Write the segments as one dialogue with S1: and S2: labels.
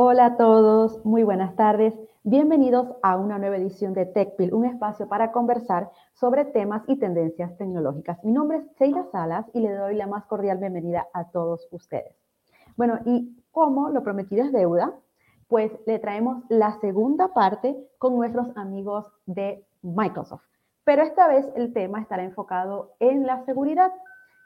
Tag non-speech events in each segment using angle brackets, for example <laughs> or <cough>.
S1: Hola a todos, muy buenas tardes. Bienvenidos a una nueva edición de TechPil, un espacio para conversar sobre temas y tendencias tecnológicas. Mi nombre es Sheila Salas y le doy la más cordial bienvenida a todos ustedes. Bueno, y como lo prometido es deuda, pues le traemos la segunda parte con nuestros amigos de Microsoft. Pero esta vez el tema estará enfocado en la seguridad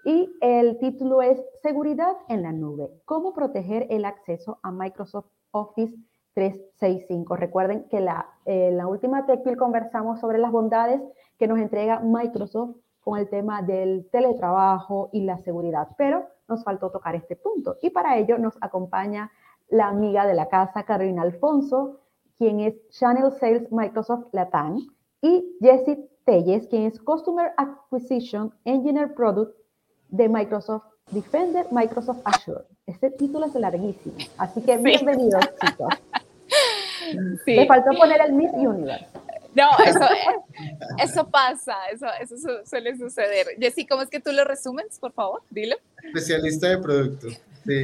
S1: y el título es Seguridad en la nube. ¿Cómo proteger el acceso a Microsoft Office 365? Recuerden que la, en la última TechPil conversamos sobre las bondades que nos entrega Microsoft con el tema del teletrabajo y la seguridad, pero nos faltó tocar este punto. Y para ello nos acompaña la amiga de la casa, Carolina Alfonso, quien es Channel Sales Microsoft Latam, y Jessie Telles, quien es Customer Acquisition Engineer Product de Microsoft Defender Microsoft Azure. Este título es larguísimo, así que bienvenidos, <laughs> chicos. Sí. Me faltó poner el Miss Universe.
S2: No, <laughs> eso, eso pasa, eso, eso suele suceder. Jessy, ¿cómo es que tú lo resumes, por favor? Dilo.
S3: Especialista de producto. Sí.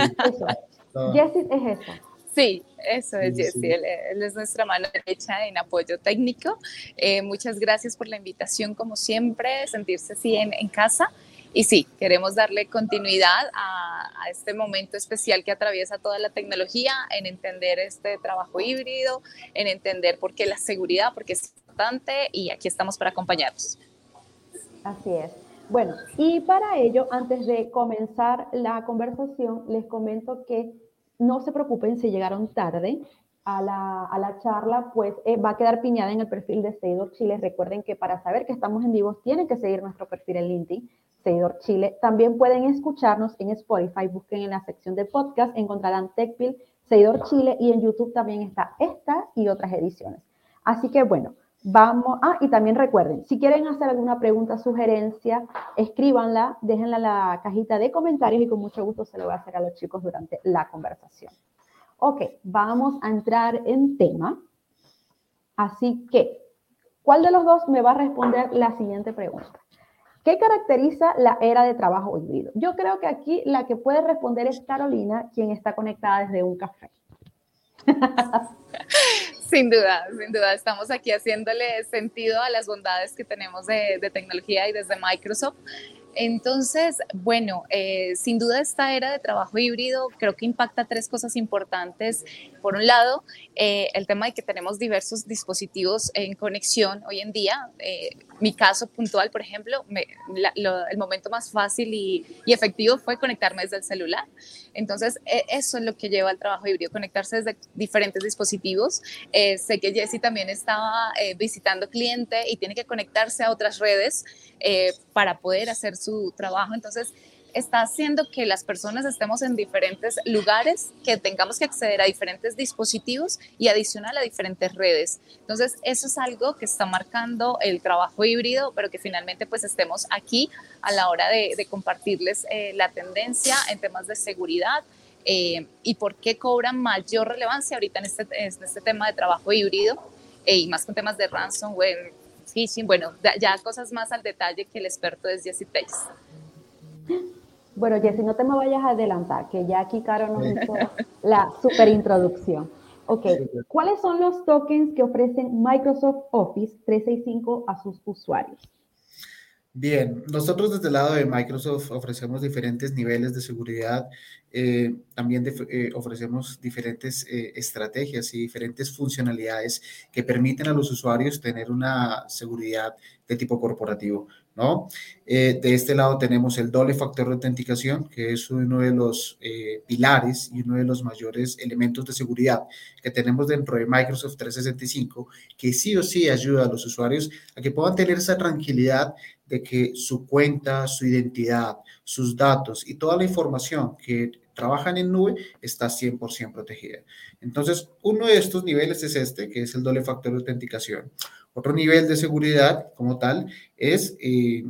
S1: Jessie es eso.
S2: Sí, eso es Jessie. Él, es nuestra mano derecha en apoyo técnico. Eh, muchas gracias por la invitación, como siempre, sentirse así en, en casa. Y sí, queremos darle continuidad a, este momento especial que atraviesa toda la tecnología, en entender este trabajo híbrido, en entender por qué la seguridad, porque es importante y aquí estamos para acompañarlos.
S1: Así es. Bueno, y para ello, antes de comenzar la conversación, les comento que no se preocupen si llegaron tarde a la, a la charla, pues eh, va a quedar piñada en el perfil de Seguidor Chile. Recuerden que para saber que estamos en vivo tienen que seguir nuestro perfil en LinkedIn, Seguidor Chile. También pueden escucharnos en Spotify, busquen en la sección de podcast, encontrarán TechPil, Seguidor Chile y en YouTube también está esta y otras ediciones. Así que bueno, Vamos, ah, y también recuerden, si quieren hacer alguna pregunta, sugerencia, escríbanla, déjenla en la cajita de comentarios y con mucho gusto se lo voy a hacer a los chicos durante la conversación. Ok, vamos a entrar en tema. Así que, ¿cuál de los dos me va a responder la siguiente pregunta? ¿Qué caracteriza la era de trabajo híbrido? Yo creo que aquí la que puede responder es Carolina, quien está conectada desde un café. <laughs>
S2: Sin duda, sin duda, estamos aquí haciéndole sentido a las bondades que tenemos de, tecnología y desde Microsoft. Entonces, bueno, eh, sin duda esta era de trabajo híbrido creo que impacta tres cosas importantes. Por un lado, eh, el tema de que tenemos diversos dispositivos en conexión hoy en día. Eh, mi caso puntual, por ejemplo, el momento más fácil y, efectivo fue conectarme desde el celular. Entonces, e, eso es lo que lleva al trabajo híbrido, conectarse desde diferentes dispositivos. Eh, sé que Jesse también estaba eh, visitando cliente y tiene que conectarse a otras redes eh, para poder hacer su trabajo. Entonces, está haciendo que las personas estemos en diferentes lugares, que tengamos que acceder a diferentes dispositivos y adicional a diferentes redes. Entonces, eso es algo que está marcando el trabajo híbrido, pero que finalmente pues estemos aquí a la hora de, compartirles eh, la tendencia en temas de seguridad. Eh, y por qué cobran mayor relevancia ahorita en este, en este tema de trabajo híbrido eh, y más con temas de ransomware, phishing, bueno, ya cosas más al detalle que el experto es Jesse Pace.
S1: Bueno, Jessy, no te me vayas a adelantar, que ya aquí Caro nos hizo la super introducción. Ok, ¿cuáles son los tokens que ofrecen Microsoft Office 365 a sus usuarios?
S3: Bien, nosotros desde el lado de Microsoft ofrecemos diferentes niveles de seguridad, eh, también eh, ofrecemos diferentes eh, estrategias y diferentes funcionalidades que permiten a los usuarios tener una seguridad de tipo corporativo. Eh, de este lado tenemos el doble factor de autenticación, que es uno de los eh, pilares y uno de los mayores elementos de seguridad que tenemos dentro de Microsoft 365, que sí o sí ayuda a los usuarios a que puedan tener esa tranquilidad de que su cuenta, su identidad, sus datos y toda la información que trabajan en nube está 100% protegida. Entonces, uno de estos niveles es este, que es el doble factor de autenticación. Otro nivel de seguridad como tal es eh,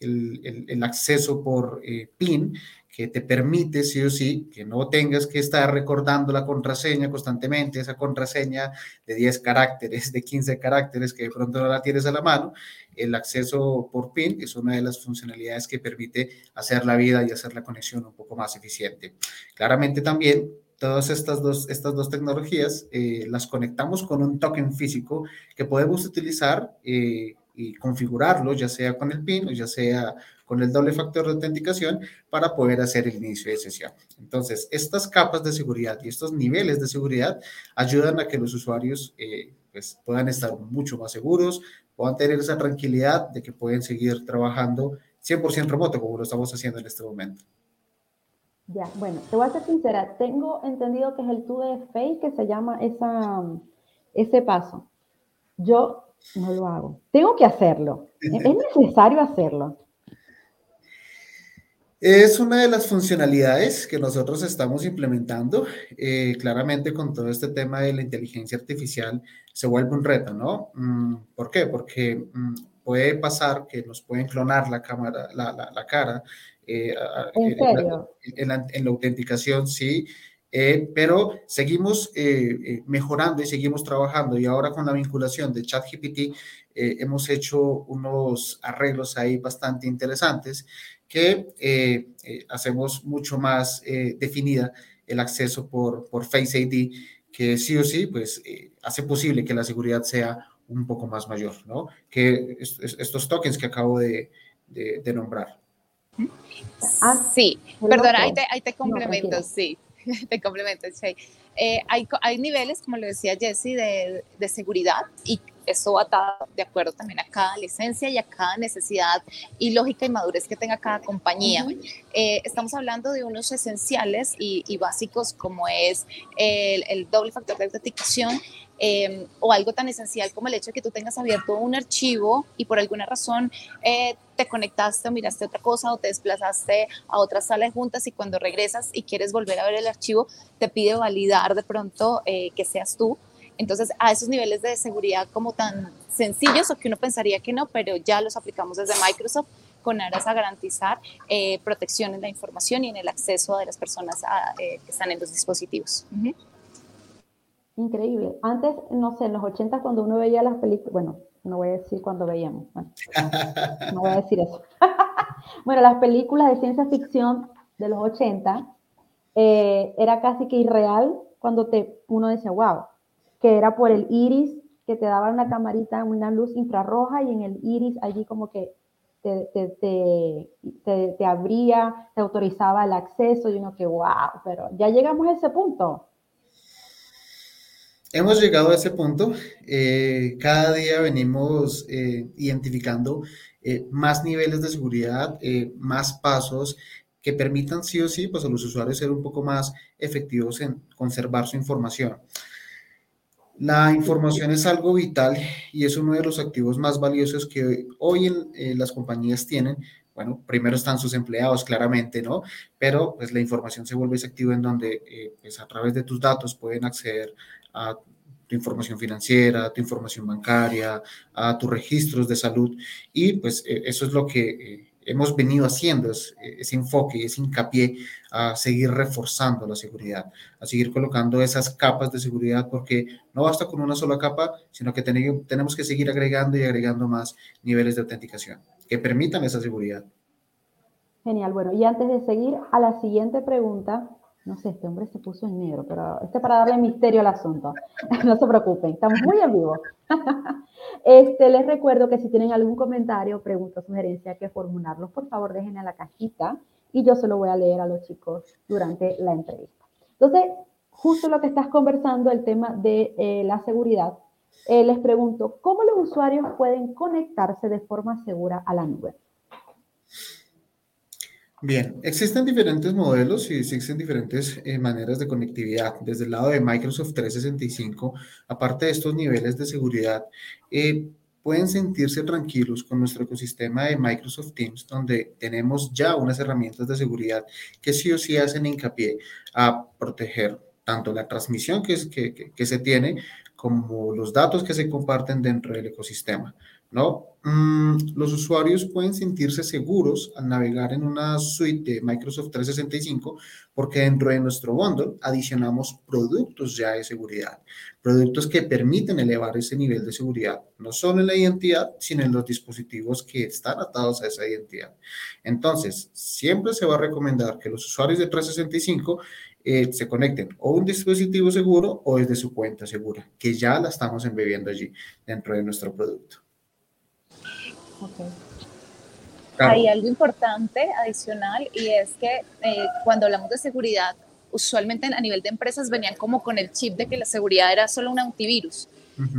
S3: el, acceso por eh, PIN, que te permite, sí o sí, que no tengas que estar recordando la contraseña constantemente, esa contraseña de 10 caracteres, de 15 caracteres que de pronto no la tienes a la mano. El acceso por PIN es una de las funcionalidades que permite hacer la vida y hacer la conexión un poco más eficiente. Claramente también todas estas dos, estas dos tecnologías, eh, las conectamos con un token físico que podemos utilizar eh, y configurarlo, ya sea con el PIN o ya sea con el doble factor de autenticación para poder hacer el inicio de sesión. Entonces, estas capas de seguridad y estos niveles de seguridad ayudan a que los usuarios eh, pues, puedan estar mucho más seguros, puedan tener esa tranquilidad de que pueden seguir trabajando 100% remoto como lo estamos haciendo en este momento.
S1: Ya, bueno, te voy a ser sincera, tengo entendido que es el 2 que se llama esa, ese paso. Yo no lo hago. Tengo que hacerlo. Es <laughs> necesario hacerlo.
S3: Es una de las funcionalidades que nosotros estamos implementando. Eh, claramente con todo este tema de la inteligencia artificial se vuelve un reto, ¿no? Mm, ¿Por qué? Porque mm, puede pasar que nos pueden clonar la cámara, la, la, cara.
S1: Eh, ¿En, serio?
S3: En, la, en, la, autenticación, sí. Eh, pero seguimos mejorando y seguimos trabajando y ahora con la vinculación de ChatGPT hemos hecho unos arreglos ahí bastante interesantes que eh, eh, hacemos mucho más eh, definida el acceso por, por Face ID, que sí o sí, pues hace posible que la seguridad sea un poco más mayor, ¿no? Que estos tokens que acabo de, de, nombrar.
S2: Ah, sí, perdona, ahí te, ahí te complemento, sí, <laughs> te complemento, sí. hay, hay, niveles, como lo decía Jesse, de, de seguridad y eso va de acuerdo también a cada licencia y a cada necesidad y lógica y madurez que tenga cada compañía. Eh, estamos hablando de unos esenciales y, básicos como es el, doble factor de autenticación em, o algo tan esencial como el hecho de que tú tengas abierto un archivo y por alguna razón eh, te conectaste o miraste otra cosa o te desplazaste a otra sala de juntas y cuando regresas y quieres volver a ver el archivo, te pide validar de pronto eh, que seas tú entonces, a esos niveles de seguridad como tan sencillos o que uno pensaría que no, pero ya los aplicamos desde Microsoft con aras a garantizar eh, protección en la información y en el acceso de las personas eh, que están en los dispositivos.
S1: Increíble. Antes, no sé, en los 80 cuando uno veía las películas, bueno, no voy a decir cuando veíamos, no voy a decir eso. <laughs> bueno, las películas de ciencia ficción de los 80 eh, era casi que irreal cuando te, uno decía, wow, que era por el iris, que te daba una camarita, una luz infrarroja y en el iris allí como que te, te, te, abría, te autorizaba el acceso y uno que, wow, pero ya llegamos a ese punto.
S3: Hemos llegado a ese punto. Eh, cada día venimos eh, identificando eh, más niveles de seguridad, más pasos que permitan sí o sí pues, a los usuarios ser un poco más efectivos en conservar su información. La información es algo vital y es uno de los activos más valiosos que hoy en, las compañías tienen. Bueno, primero están sus empleados, claramente, ¿no? Pero pues la información se vuelve ese activo en donde pues a través de tus datos pueden acceder a tu información financiera, tu información bancaria, a tus registros de salud y pues eh, eso es lo que eh, hemos venido haciendo es, ese enfoque, ese hincapié a seguir reforzando la seguridad, a seguir colocando esas capas de seguridad, porque no basta con una sola capa, sino que tenemos que seguir agregando y agregando más niveles de autenticación que permitan esa seguridad.
S1: Genial, bueno, y antes de seguir a la siguiente pregunta, no sé, este hombre se puso en negro, pero este para darle misterio al asunto. <laughs> no se preocupen, estamos muy en vivo. <laughs> este, les recuerdo que si tienen algún comentario, pregunta, sugerencia, que formularlos, por favor dejen en la cajita y yo se lo voy a leer a los chicos durante la entrevista. Entonces, justo lo que estás conversando, el tema de eh, la seguridad, eh, les pregunto, ¿cómo los usuarios pueden conectarse de forma segura a la nube?
S3: Bien, existen diferentes modelos y existen diferentes eh, maneras de conectividad. Desde el lado de Microsoft 365, aparte de estos niveles de seguridad, eh, pueden sentirse tranquilos con nuestro ecosistema de Microsoft Teams, donde tenemos ya unas herramientas de seguridad que sí o sí hacen hincapié a proteger tanto la transmisión que, se tiene como los datos que se comparten dentro del ecosistema. ¿No? Mm, los usuarios pueden sentirse seguros al navegar en una suite de Microsoft 365 porque dentro de nuestro bundle adicionamos productos ya de seguridad, productos que permiten elevar ese nivel de seguridad, no solo en la identidad, sino en los dispositivos que están atados a esa identidad. Entonces, siempre se va a recomendar que los usuarios de 365 eh, se conecten o un dispositivo seguro o desde su cuenta segura, que ya la estamos embebiendo allí dentro de nuestro producto.
S2: Hay algo importante adicional y es que eh, cuando hablamos de seguridad, usualmente a nivel de empresas venían como con el chip de que la seguridad era solo un antivirus.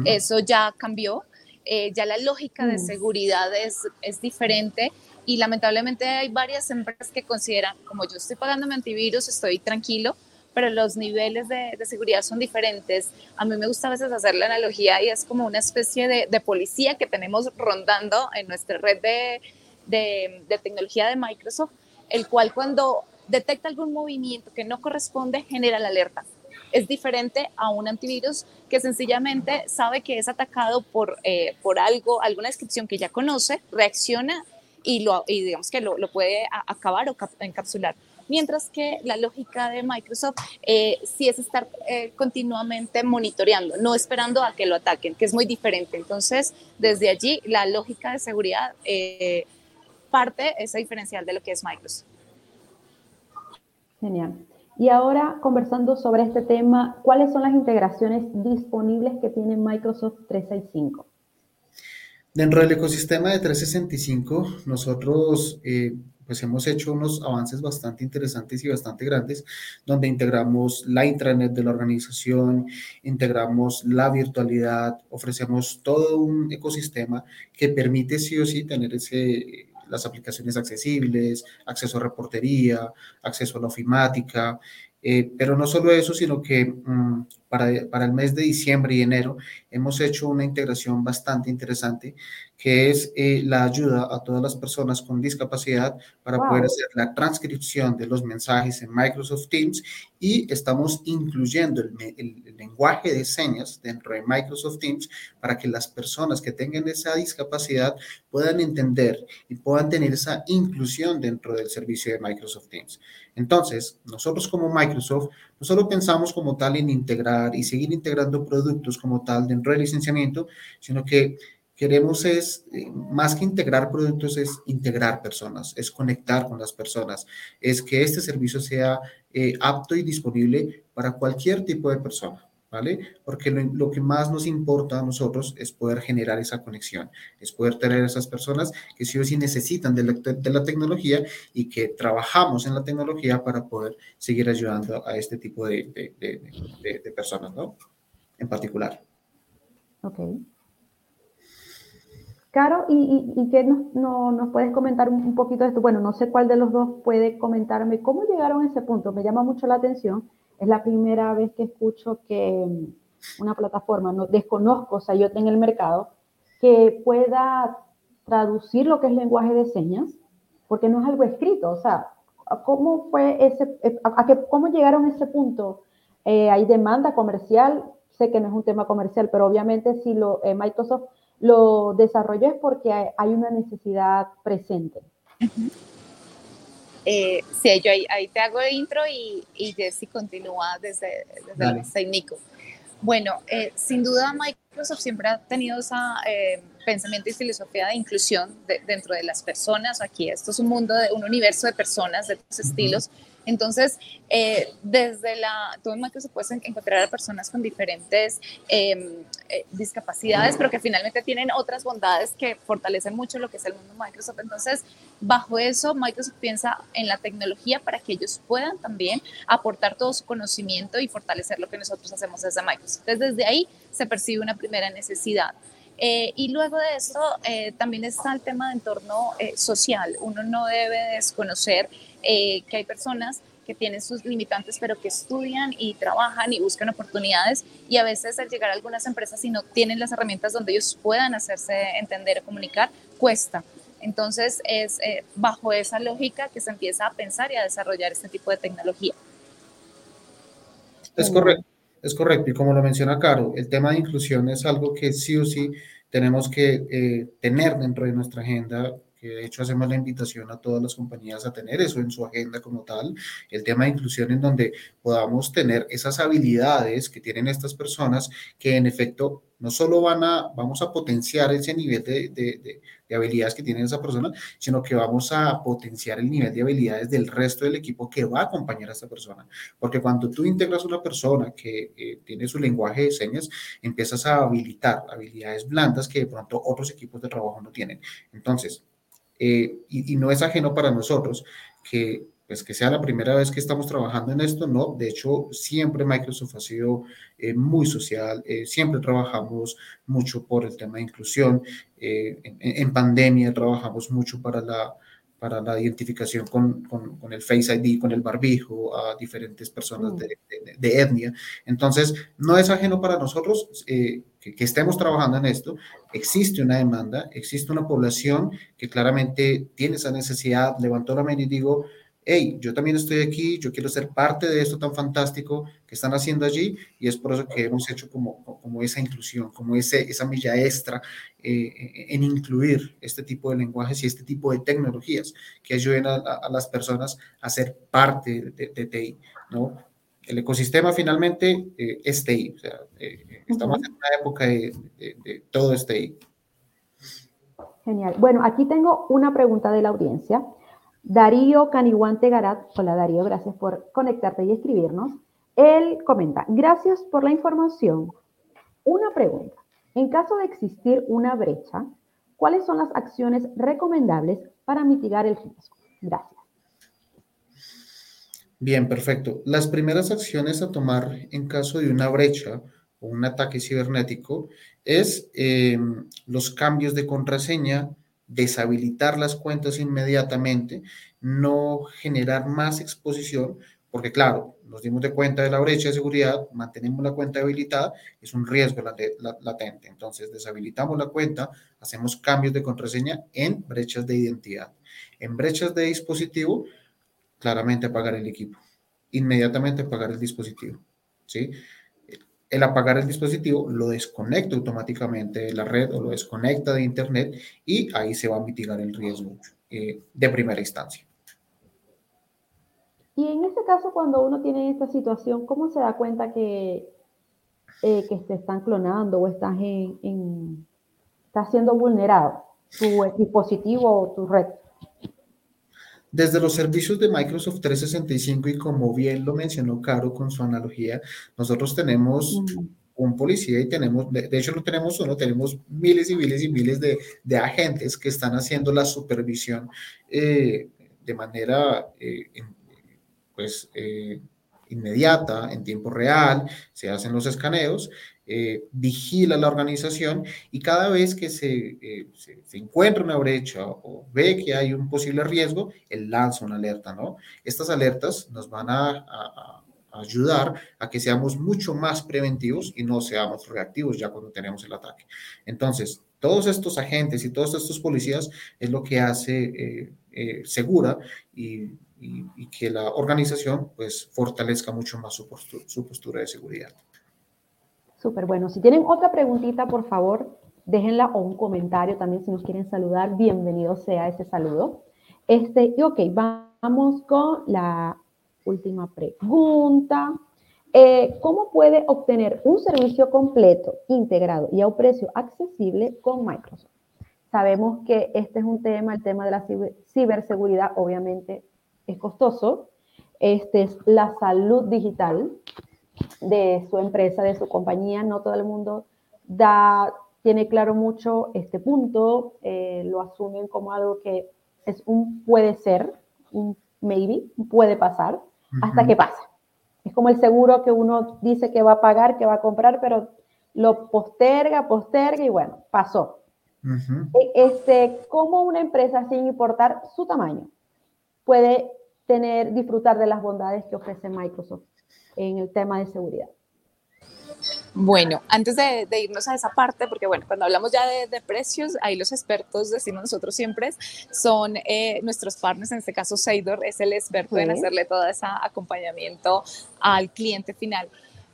S2: Eso ya cambió. Eh, ya la lógica de mm. seguridad es, es diferente y lamentablemente hay varias empresas que consideran, como yo estoy pagando mi antivirus, estoy tranquilo, pero los niveles de, de, seguridad son diferentes. A mí me gusta a veces hacer la analogía y es como una especie de, de policía que tenemos rondando en nuestra red de, de, tecnología de Microsoft, el cual cuando detecta algún movimiento que no corresponde genera la alerta. Es diferente a un antivirus que sencillamente sabe que es atacado por, eh, por algo, alguna descripción que ya conoce, reacciona y, lo, y digamos que lo, lo puede acabar o encapsular. Mientras que la lógica de Microsoft eh, sí es estar eh, continuamente monitoreando, no esperando a que lo ataquen, que es muy diferente. Entonces, desde allí, la lógica de seguridad eh, parte esa diferencial de lo que es Microsoft.
S1: Genial. Y ahora, conversando sobre este tema, ¿cuáles son las integraciones disponibles que tiene Microsoft 365?
S3: Dentro del ecosistema de 365, nosotros eh, pues hemos hecho unos avances bastante interesantes y bastante grandes, donde integramos la intranet de la organización, integramos la virtualidad, ofrecemos todo un ecosistema que permite sí o sí tener ese, las aplicaciones accesibles, acceso a reportería, acceso a la ofimática, eh, pero no solo eso, sino que mm, para, para, el mes de diciembre y enero hemos hecho una integración bastante interesante, que es eh, la ayuda a todas las personas con discapacidad para poder hacer la transcripción de los mensajes en Microsoft Teams y estamos incluyendo el, el, lenguaje de señas dentro de Microsoft Teams para que las personas que tengan esa discapacidad puedan entender y puedan tener esa inclusión dentro del servicio de Microsoft Teams. Entonces, nosotros como Microsoft no solo pensamos como tal en integrar y seguir integrando productos como tal dentro del licenciamiento, sino que queremos es, eh, más que integrar productos, es integrar personas, es conectar con las personas, es que este servicio sea eh, apto y disponible para cualquier tipo de persona. ¿vale? Porque lo, que más nos importa a nosotros es poder generar esa conexión, es poder tener esas personas que sí o sí necesitan de la, tecnología y que trabajamos en la tecnología para poder seguir ayudando a este tipo de, de, personas, ¿no? En particular.
S1: Ok. Caro, ¿y, y, qué nos, no, nos, puedes comentar un, poquito de esto? Bueno, no sé cuál de los dos puede comentarme cómo llegaron a ese punto. Me llama mucho la atención es la primera vez que escucho que mm, una plataforma, no desconozco, o sea, yo tengo el mercado, que pueda traducir lo que es lenguaje de señas, porque no es algo escrito, o sea, ¿cómo fue ese, eh, a, cómo llegaron a ese punto? Eh, hay demanda comercial, sé que no es un tema comercial, pero obviamente si lo, eh, Microsoft lo desarrolló es porque hay, una necesidad presente.
S2: Eh, sí, yo ahí, te hago el intro y, y Jesse continúa desde, desde el técnico. Bueno, eh, sin duda Microsoft siempre ha tenido ese eh, pensamiento y filosofía de inclusión dentro de las personas. Aquí esto es un mundo, de, un universo de personas de todos estilos. Entonces, eh, desde la, tú en Microsoft puedes encontrar a personas con diferentes em, eh, discapacidades, pero que finalmente tienen otras bondades que fortalecen mucho lo que es el mundo Microsoft. Entonces, bajo eso, Microsoft piensa en la tecnología para que ellos puedan también aportar todo su conocimiento y fortalecer lo que nosotros hacemos desde Microsoft. Entonces, desde ahí se percibe una primera necesidad. Eh, y luego de eso también está el tema de entorno social. Uno no debe desconocer que hay personas que tienen sus limitantes, pero que estudian y trabajan y buscan oportunidades y a veces al llegar a algunas empresas y no tienen las herramientas donde ellos puedan hacerse entender o comunicar, cuesta. Entonces es eh, bajo esa lógica que se empieza a pensar y a desarrollar este tipo de tecnología.
S3: Es correcto, es correcto. Y como lo menciona Caro, el tema de inclusión es algo que sí o sí tenemos que eh, tener dentro de nuestra agenda de hecho hacemos la invitación a todas las compañías a tener eso en su agenda como tal, el tema de inclusión en donde podamos tener esas habilidades que tienen estas personas que en efecto no solo van a, vamos a potenciar ese nivel de, de, de, habilidades que tiene esa persona, sino que vamos a potenciar el nivel de habilidades del resto del equipo que va a acompañar a esta persona. Porque cuando tú integras una persona que eh, tiene su lenguaje de señas, empiezas a habilitar habilidades blandas que de pronto otros equipos de trabajo no tienen. Entonces, eh, y, no es ajeno para nosotros que pues que sea la primera vez que estamos trabajando en esto, no, de hecho siempre Microsoft ha sido eh, muy social, eh, siempre trabajamos mucho por el tema de inclusión, eh, en, pandemia trabajamos mucho para la, para la identificación con, con, con, el Face ID, con el barbijo a diferentes personas mm. de, de, etnia. Entonces, no es ajeno para nosotros que, que, estemos trabajando en esto. Existe una demanda, existe una población que claramente tiene esa necesidad. Levantó la mano y digo, hey, yo también estoy aquí, yo quiero ser parte de esto tan fantástico que están haciendo allí y es por eso que hemos hecho como, como esa inclusión, como ese, esa milla extra eh, en incluir este tipo de lenguajes y este tipo de tecnologías que ayuden a, a las personas a ser parte de, de, TI, ¿no? El ecosistema finalmente eh, es TI, o sea, eh, estamos en una época de, de todo es TI.
S1: Genial. Bueno, aquí tengo una pregunta de la audiencia. Darío Caniguante Garat, hola Darío, gracias por conectarte y escribirnos. Él comenta, gracias por la información. Una pregunta, en caso de existir una brecha, ¿cuáles son las acciones recomendables para mitigar el riesgo? Gracias.
S3: Bien, perfecto. Las primeras acciones a tomar en caso de una brecha o un ataque cibernético es eh, los cambios de contraseña, deshabilitar las cuentas inmediatamente, no generar más exposición, porque claro, nos dimos de cuenta de la brecha de seguridad, mantenemos la cuenta habilitada, es un riesgo latente. Entonces, deshabilitamos la cuenta, hacemos cambios de contraseña en brechas de identidad. En brechas de dispositivo, claramente apagar el equipo. Inmediatamente apagar el dispositivo. ¿sí? El apagar el dispositivo lo desconecta automáticamente de la red o lo desconecta de Internet y ahí se va a mitigar el riesgo eh, de primera instancia.
S1: Y en este caso, cuando uno tiene esta situación, ¿cómo se da cuenta que, eh, que se están clonando o estás en, está siendo vulnerado tu dispositivo o tu red?
S3: Desde los servicios de Microsoft 365 y como bien lo mencionó Caro con su analogía, nosotros tenemos un policía y tenemos, de, hecho no tenemos uno, tenemos miles y miles y miles de, de agentes que están haciendo la supervisión eh, de manera eh, pues, eh, inmediata, en tiempo real, se hacen los escaneos eh, vigila la organización y cada vez que eh, se, se, encuentra una brecha o ve que hay un posible riesgo, él lanza una alerta, ¿no? Estas alertas nos van a, ayudar a que seamos mucho más preventivos y no seamos reactivos ya cuando tenemos el ataque. Entonces, todos estos agentes y todos estos policías es lo que hace eh, segura y, que la organización pues fortalezca mucho más su postura de seguridad.
S1: Súper bueno. Si tienen otra preguntita, por favor, déjenla o un comentario también si nos quieren saludar. Bienvenido sea ese saludo. Este, y ok, vamos con la última pregunta. Eh, ¿Cómo puede obtener un servicio completo, integrado y a un precio accesible con Microsoft? Sabemos que este es un tema, el tema de la ciberseguridad obviamente es costoso. Este es la salud digital, de su empresa, de su compañía. No todo el mundo da, tiene claro mucho este punto, eh, lo asumen como algo que es un puede ser, un maybe, puede pasar, hasta que pasa. Es como el seguro que uno dice que va a pagar, que va a comprar, pero lo posterga, posterga y bueno, pasó. E, este, ¿Cómo una empresa, sin importar su tamaño, puede tener, disfrutar de las bondades que ofrece Microsoft? En el tema de seguridad.
S2: Bueno, antes de, irnos a esa parte, porque bueno, cuando hablamos ya de, precios, ahí los expertos, decimos nosotros siempre, son eh, nuestros partners, en este caso Seidor es el experto en hacerle todo ese acompañamiento al cliente final.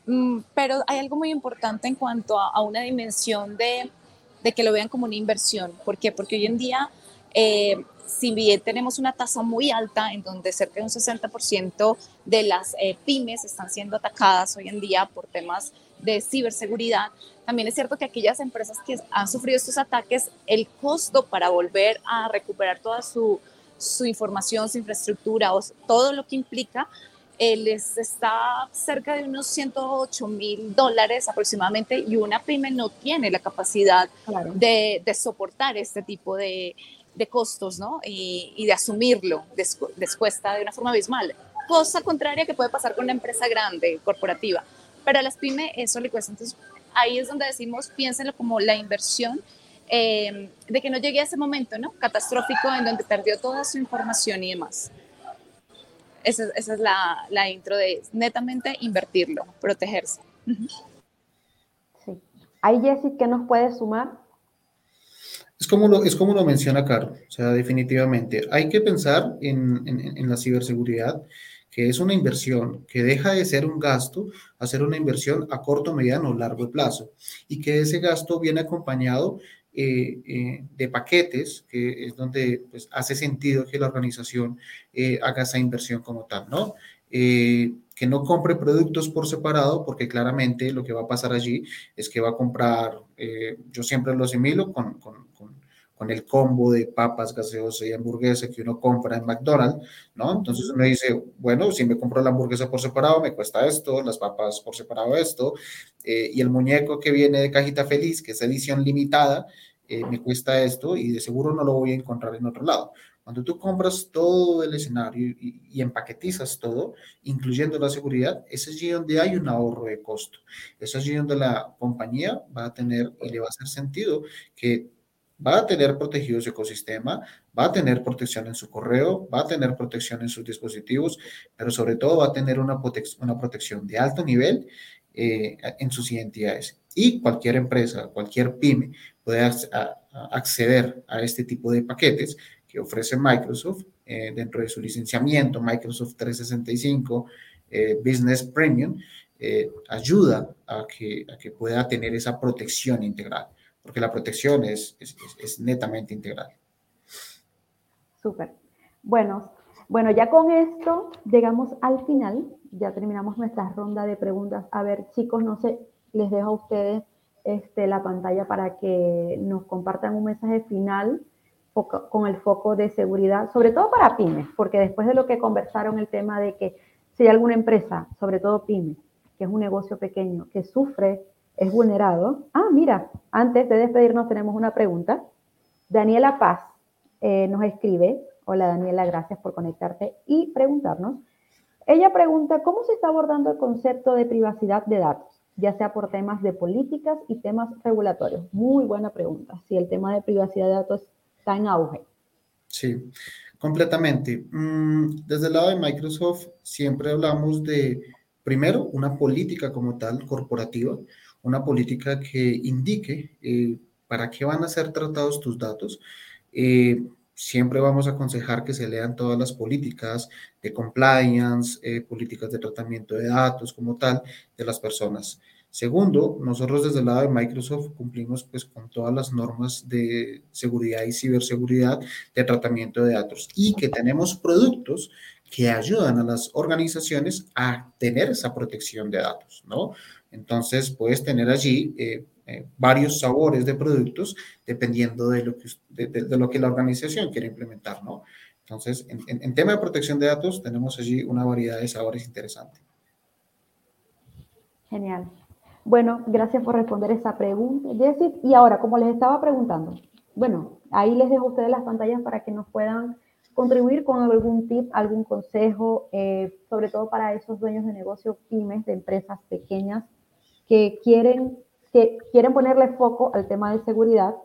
S2: Mm, pero hay algo muy importante en cuanto a, una dimensión de, de, que lo vean como una inversión. ¿Por qué? Porque hoy en día Eh, si bien tenemos una tasa muy alta en donde cerca de un 60% de las eh, pymes están siendo atacadas hoy en día por temas de ciberseguridad, también es cierto que aquellas empresas que han sufrido estos ataques, el costo para volver a recuperar toda su, su información, su infraestructura o todo lo que implica, eh, les está cerca de unos 108 mil dólares aproximadamente y una pyme no tiene la capacidad de, de, soportar este tipo de, de costos ¿no? y, de asumirlo, les, les cuesta de una forma abismal. Cosa contraria que puede pasar con una empresa grande, corporativa, pero a las pymes eso le cuesta. Entonces ahí es donde decimos, piénsenlo como la inversión eh, de que no llegue a ese momento ¿no? catastrófico en donde perdió toda su información y demás. Esa, es la, la, intro de netamente invertirlo, protegerse.
S1: Sí. Ahí, Jessy, ¿qué nos puede sumar?
S3: Es como, lo, es como lo menciona Caro, o sea, definitivamente hay que pensar en, en, en la ciberseguridad, que es una inversión que deja de ser un gasto a ser una inversión a corto, mediano o largo plazo, y que ese gasto viene acompañado eh, eh, de paquetes, que es donde pues, hace sentido que la organización eh, haga esa inversión como tal, ¿no? Que no compre productos por separado, porque claramente lo que va a pasar allí es que va a comprar, yo siempre lo asimilo con, con, con, el combo de papas, gaseosa y hamburguesa que uno compra en McDonald's, ¿no? Entonces uno dice, bueno, si me compro la hamburguesa por separado, me cuesta esto, las papas por separado esto, y el muñeco que viene de cajita feliz, que es edición limitada, eh, me cuesta esto y de seguro no lo voy a encontrar en otro lado. Cuando tú compras todo el escenario y, empaquetizas todo, incluyendo la seguridad, es allí donde hay un ahorro de costo. Es allí donde la compañía va a tener y le va a hacer sentido que va a tener protegido su ecosistema, va a tener protección en su correo, va a tener protección en sus dispositivos, pero sobre todo va a tener una, una protección de alto nivel eh, en sus identidades. Y cualquier empresa, cualquier pyme puede acceder a este tipo de paquetes que ofrece Microsoft eh, dentro de su licenciamiento, Microsoft 365 eh, Business Premium, ayuda a que, pueda tener esa protección integral, porque la protección es netamente integral.
S1: Súper. Bueno, bueno, ya con esto llegamos al final ya terminamos nuestra ronda de preguntas. A ver, chicos, no sé, les dejo a ustedes este, la pantalla para que nos compartan un mensaje final con el foco de seguridad, sobre todo para pymes, porque después de lo que conversaron el tema de que si hay alguna empresa, sobre todo pymes, que es un negocio pequeño, que sufre, es vulnerado. Ah, mira, antes de despedirnos tenemos una pregunta. Daniela Paz eh, nos escribe, hola Daniela, gracias por conectarte y preguntarnos, ella pregunta, ¿cómo se está abordando el concepto de privacidad de datos, ya sea por temas de políticas y temas regulatorios? Muy buena pregunta, si el tema de privacidad de datos en auge.
S3: Sí, completamente. Mm, desde el lado de Microsoft siempre hablamos de, primero, una política como tal, corporativa, una política que indique eh, para qué van a ser tratados tus datos. Eh, siempre vamos a aconsejar que se lean todas las políticas de compliance, eh, políticas de tratamiento de datos como tal de las personas. Segundo, nosotros desde el lado de Microsoft cumplimos pues con todas las normas de seguridad y ciberseguridad de tratamiento de datos y que tenemos productos que ayudan a las organizaciones a tener esa protección de datos, ¿no? Entonces, puedes tener allí eh, eh, varios sabores de productos dependiendo de lo, que, de, lo que la organización quiere implementar, ¿no? Entonces, en, en, tema de protección de datos, tenemos allí una variedad de sabores interesante.
S1: Genial. Bueno, gracias por responder esa pregunta, Jessie. Y ahora, como les estaba preguntando, bueno, ahí les dejo a ustedes las pantallas para que nos puedan contribuir con algún tip, algún consejo, eh, sobre todo para esos dueños de negocio pymes, de empresas pequeñas que quieren que quieren ponerle foco al tema de seguridad,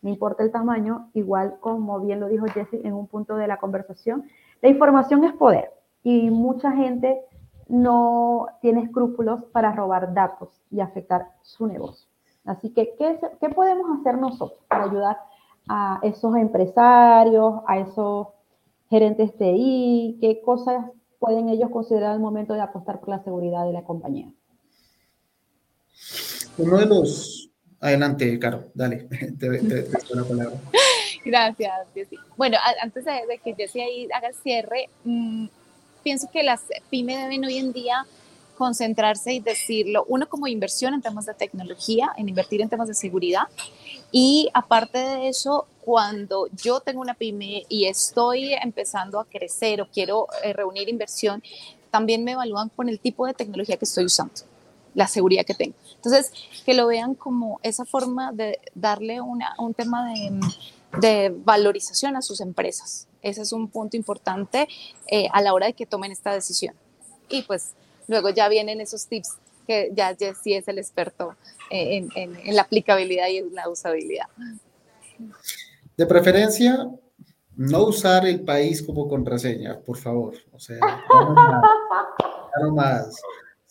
S1: no importa el tamaño, igual como bien lo dijo Jesse en un punto de la conversación, la información es poder y mucha gente no tiene escrúpulos para robar datos y afectar su negocio. Así que, ¿qué, ¿qué, podemos hacer nosotros para ayudar a esos empresarios, a esos gerentes TI? ¿Qué cosas pueden ellos considerar al momento de apostar por la seguridad de la compañía?
S3: Uno de los... Adelante, Caro, dale, <laughs> te, te, te la palabra. <laughs>
S2: Gracias, Jessy. Bueno, antes de, que Jessy ahí haga el cierre, mm, pienso que las pymes deben hoy en día concentrarse y decirlo, uno como inversión en temas de tecnología, en invertir en temas de seguridad y aparte de eso, cuando yo tengo una pyme y estoy empezando a crecer o quiero eh, reunir inversión, también me evalúan con el tipo de tecnología que estoy usando, la seguridad que tengo. Entonces, que lo vean como esa forma de darle una, un tema de, de valorización a sus empresas. Ese es un punto importante eh, a la hora de que tomen esta decisión. Y pues Luego ya vienen esos tips que ya Jessy es el experto eh, en, la aplicabilidad y en la usabilidad.
S3: De preferencia, no usar el país como contraseña, por favor. O sea, no más.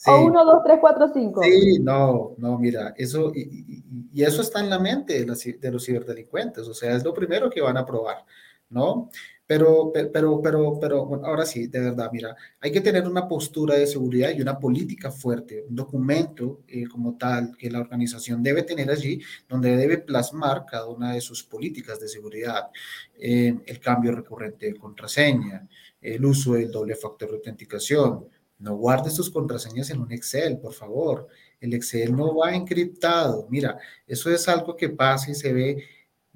S1: O 1, 2, 3, 4, 5.
S3: Sí, no, no, mira, eso, y, y, eso está en la mente de, de, los ciberdelincuentes, o sea, es lo primero que van a probar, ¿no? Pero, pero, pero, pero, ahora sí, de verdad, mira, hay que tener una postura de seguridad y una política fuerte, un documento eh, como tal que la organización debe tener allí, donde debe plasmar cada una de sus políticas de seguridad, eh, el cambio recurrente de contraseña, el uso del doble factor de autenticación. No guardes tus contraseñas en un Excel, por favor. El Excel no va encriptado. Mira, eso es algo que pasa y se ve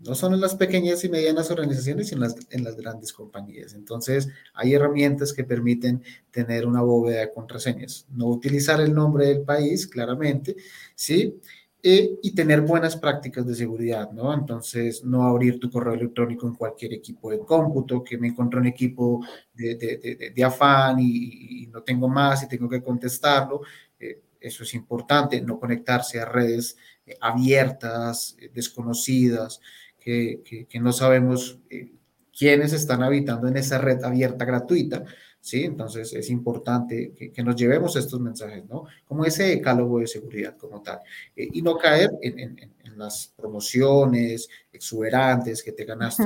S3: no son en las pequeñas y medianas organizaciones, sino en las grandes compañías. Entonces, hay herramientas que permiten tener una bóveda de contraseñas. No utilizar el nombre del país, claramente, ¿sí? Eh, y tener buenas prácticas de seguridad, ¿no? Entonces, no abrir tu correo electrónico en cualquier equipo de cómputo, que me encontré un equipo de, de, de, afán y, no tengo más y tengo que contestarlo. Eh, eso es importante, no conectarse a redes eh, abiertas, desconocidas que, no sabemos eh, quiénes están habitando en esa red abierta gratuita, ¿sí? Entonces es importante que, nos llevemos estos mensajes, ¿no? Como ese decálogo de seguridad como tal, eh, y no caer en, las promociones exuberantes que te ganaste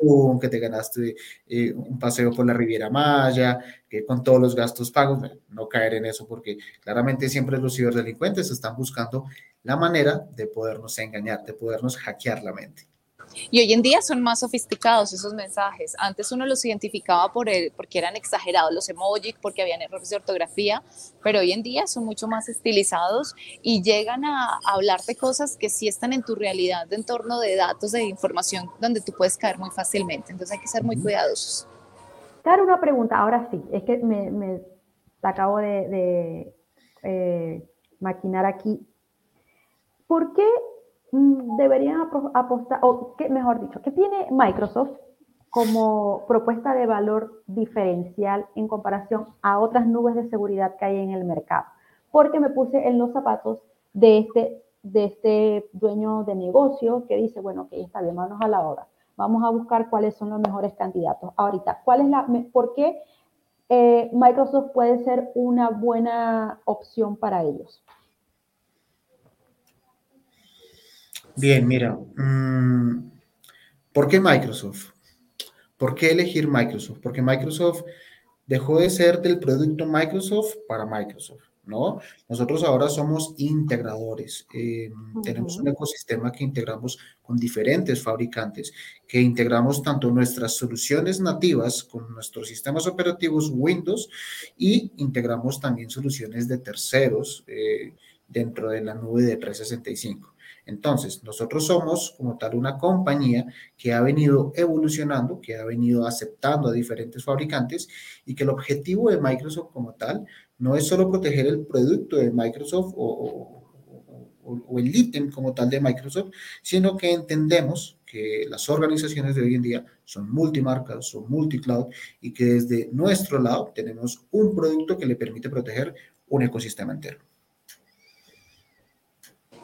S3: un, <laughs> que te ganaste eh, un paseo por la Riviera Maya, que con todos los gastos pagos, no caer en eso, porque claramente siempre los ciberdelincuentes están buscando la manera de podernos engañar, de podernos hackear la mente.
S2: Y hoy en día son más sofisticados esos mensajes. Antes uno los identificaba por el, porque eran exagerados los emojis, porque habían errores de ortografía, pero hoy en día son mucho más estilizados y llegan a, hablarte cosas que sí están en tu realidad de entorno de datos, de información, donde tú puedes caer muy fácilmente. Entonces hay que ser muy cuidadosos.
S1: Claro, una pregunta, ahora sí, es que me, me acabo de, eh, maquinar aquí. ¿Por qué deberían apostar, o que, mejor dicho, ¿qué tiene Microsoft como propuesta de valor diferencial en comparación a otras nubes de seguridad que hay en el mercado? Porque me puse en los zapatos de este, de este dueño de negocio que dice, bueno, que está bien, manos a la obra. Vamos a buscar cuáles son los mejores candidatos. Ahorita, ¿cuál es la, ¿por qué eh, Microsoft puede ser una buena opción para ellos?
S3: Bien, mira, mm, ¿por qué Microsoft? ¿Por qué elegir Microsoft? Porque Microsoft dejó de ser del producto Microsoft para Microsoft, ¿no? Nosotros ahora somos integradores. Eh, tenemos un ecosistema que integramos con diferentes fabricantes, que integramos tanto nuestras soluciones nativas con nuestros sistemas operativos Windows y integramos también soluciones de terceros eh, dentro de la nube de 365. Entonces, nosotros somos como tal una compañía que ha venido evolucionando, que ha venido aceptando a diferentes fabricantes y que el objetivo de Microsoft como tal no es solo proteger el producto de Microsoft o, el ítem como tal de Microsoft, sino que entendemos que las organizaciones de hoy en día son multimarcas, son multicloud y que desde nuestro lado tenemos un producto que le permite proteger un ecosistema entero.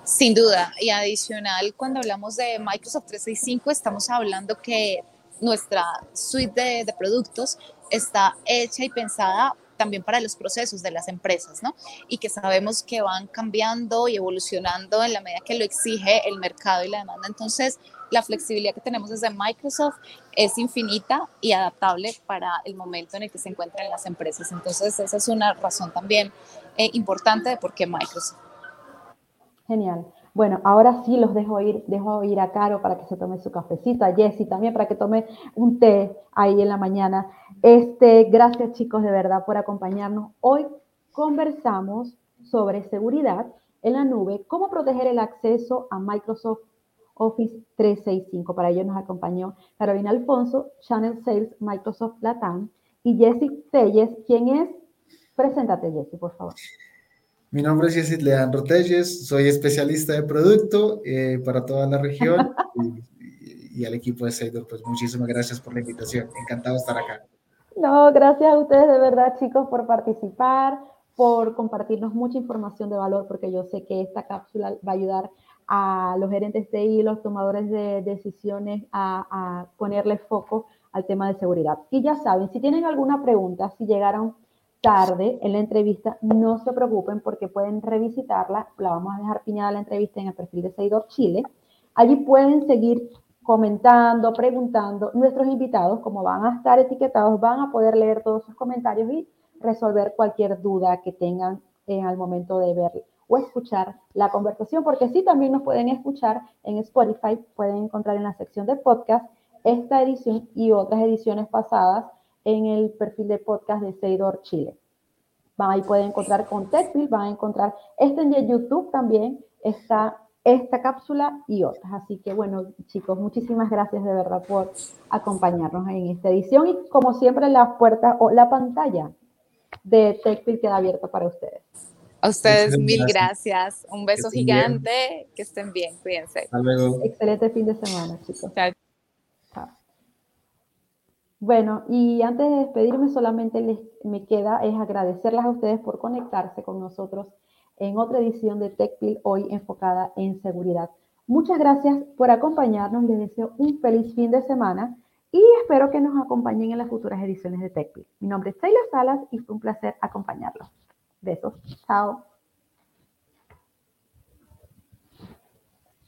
S2: Sin duda, y adicional, cuando hablamos de Microsoft 365, estamos hablando que nuestra suite de, productos está hecha y pensada también para los procesos de las empresas, ¿no? Y que sabemos que van cambiando y evolucionando en la medida que lo exige el mercado y la demanda. Entonces, la flexibilidad que tenemos desde Microsoft es infinita y adaptable para el momento en el que se encuentran las empresas. Entonces, esa es una razón también eh, importante de por qué Microsoft.
S1: Genial. Bueno, ahora sí los dejo ir, dejo ir a Caro para que se tome su cafecito, a Jessy también para que tome un té ahí en la mañana. Este, gracias chicos de verdad por acompañarnos. Hoy conversamos sobre seguridad en la nube, cómo proteger el acceso a Microsoft Office 365. Para ello nos acompañó Carolina Alfonso, Channel Sales Microsoft Latam y Jessy Telles, quien es, preséntate Jessy, por favor.
S3: Mi nombre es Jessy Leandro Telles, soy especialista de producto eh, para toda la región y, al equipo de Seidor, pues muchísimas gracias por la invitación, encantado de estar acá.
S1: No, gracias a ustedes de verdad chicos por participar, por compartirnos mucha información de valor, porque yo sé que esta cápsula va a ayudar a los gerentes de I, los tomadores de decisiones a, ponerle foco al tema de seguridad. Y ya saben, si tienen alguna pregunta, si llegaron tarde en la entrevista, no se preocupen porque pueden revisitarla. La vamos a dejar piñada la entrevista en el perfil de Seidor Chile. Allí pueden seguir comentando, preguntando. Nuestros invitados, como van a estar etiquetados, van a poder leer todos sus comentarios y resolver cualquier duda que tengan en el momento de ver o escuchar la conversación, porque sí también nos pueden escuchar en Spotify, pueden encontrar en la sección de podcast esta edición y otras ediciones pasadas en el perfil de podcast de Seidor Chile. Van, ahí pueden encontrar con TechBill, van a encontrar este en YouTube también, está esta cápsula y otras. Así que bueno, chicos, muchísimas gracias de verdad por acompañarnos en esta edición y como siempre la puerta o la pantalla de TechBill queda abierta para ustedes.
S2: A ustedes mil gracias. Un beso gigante. Que estén bien. Cuídense.
S3: Hasta luego.
S1: Excelente fin de semana, chicos. Chao. Bueno, y antes de despedirme, solamente me queda es agradecerles a ustedes por conectarse con nosotros en otra edición de TechPil hoy enfocada en seguridad. Muchas gracias por acompañarnos. Les deseo un feliz fin de semana y espero que nos acompañen en las futuras ediciones de TechPil. Mi nombre es Taylor Salas y fue un placer acompañarlos. Besos. Chao.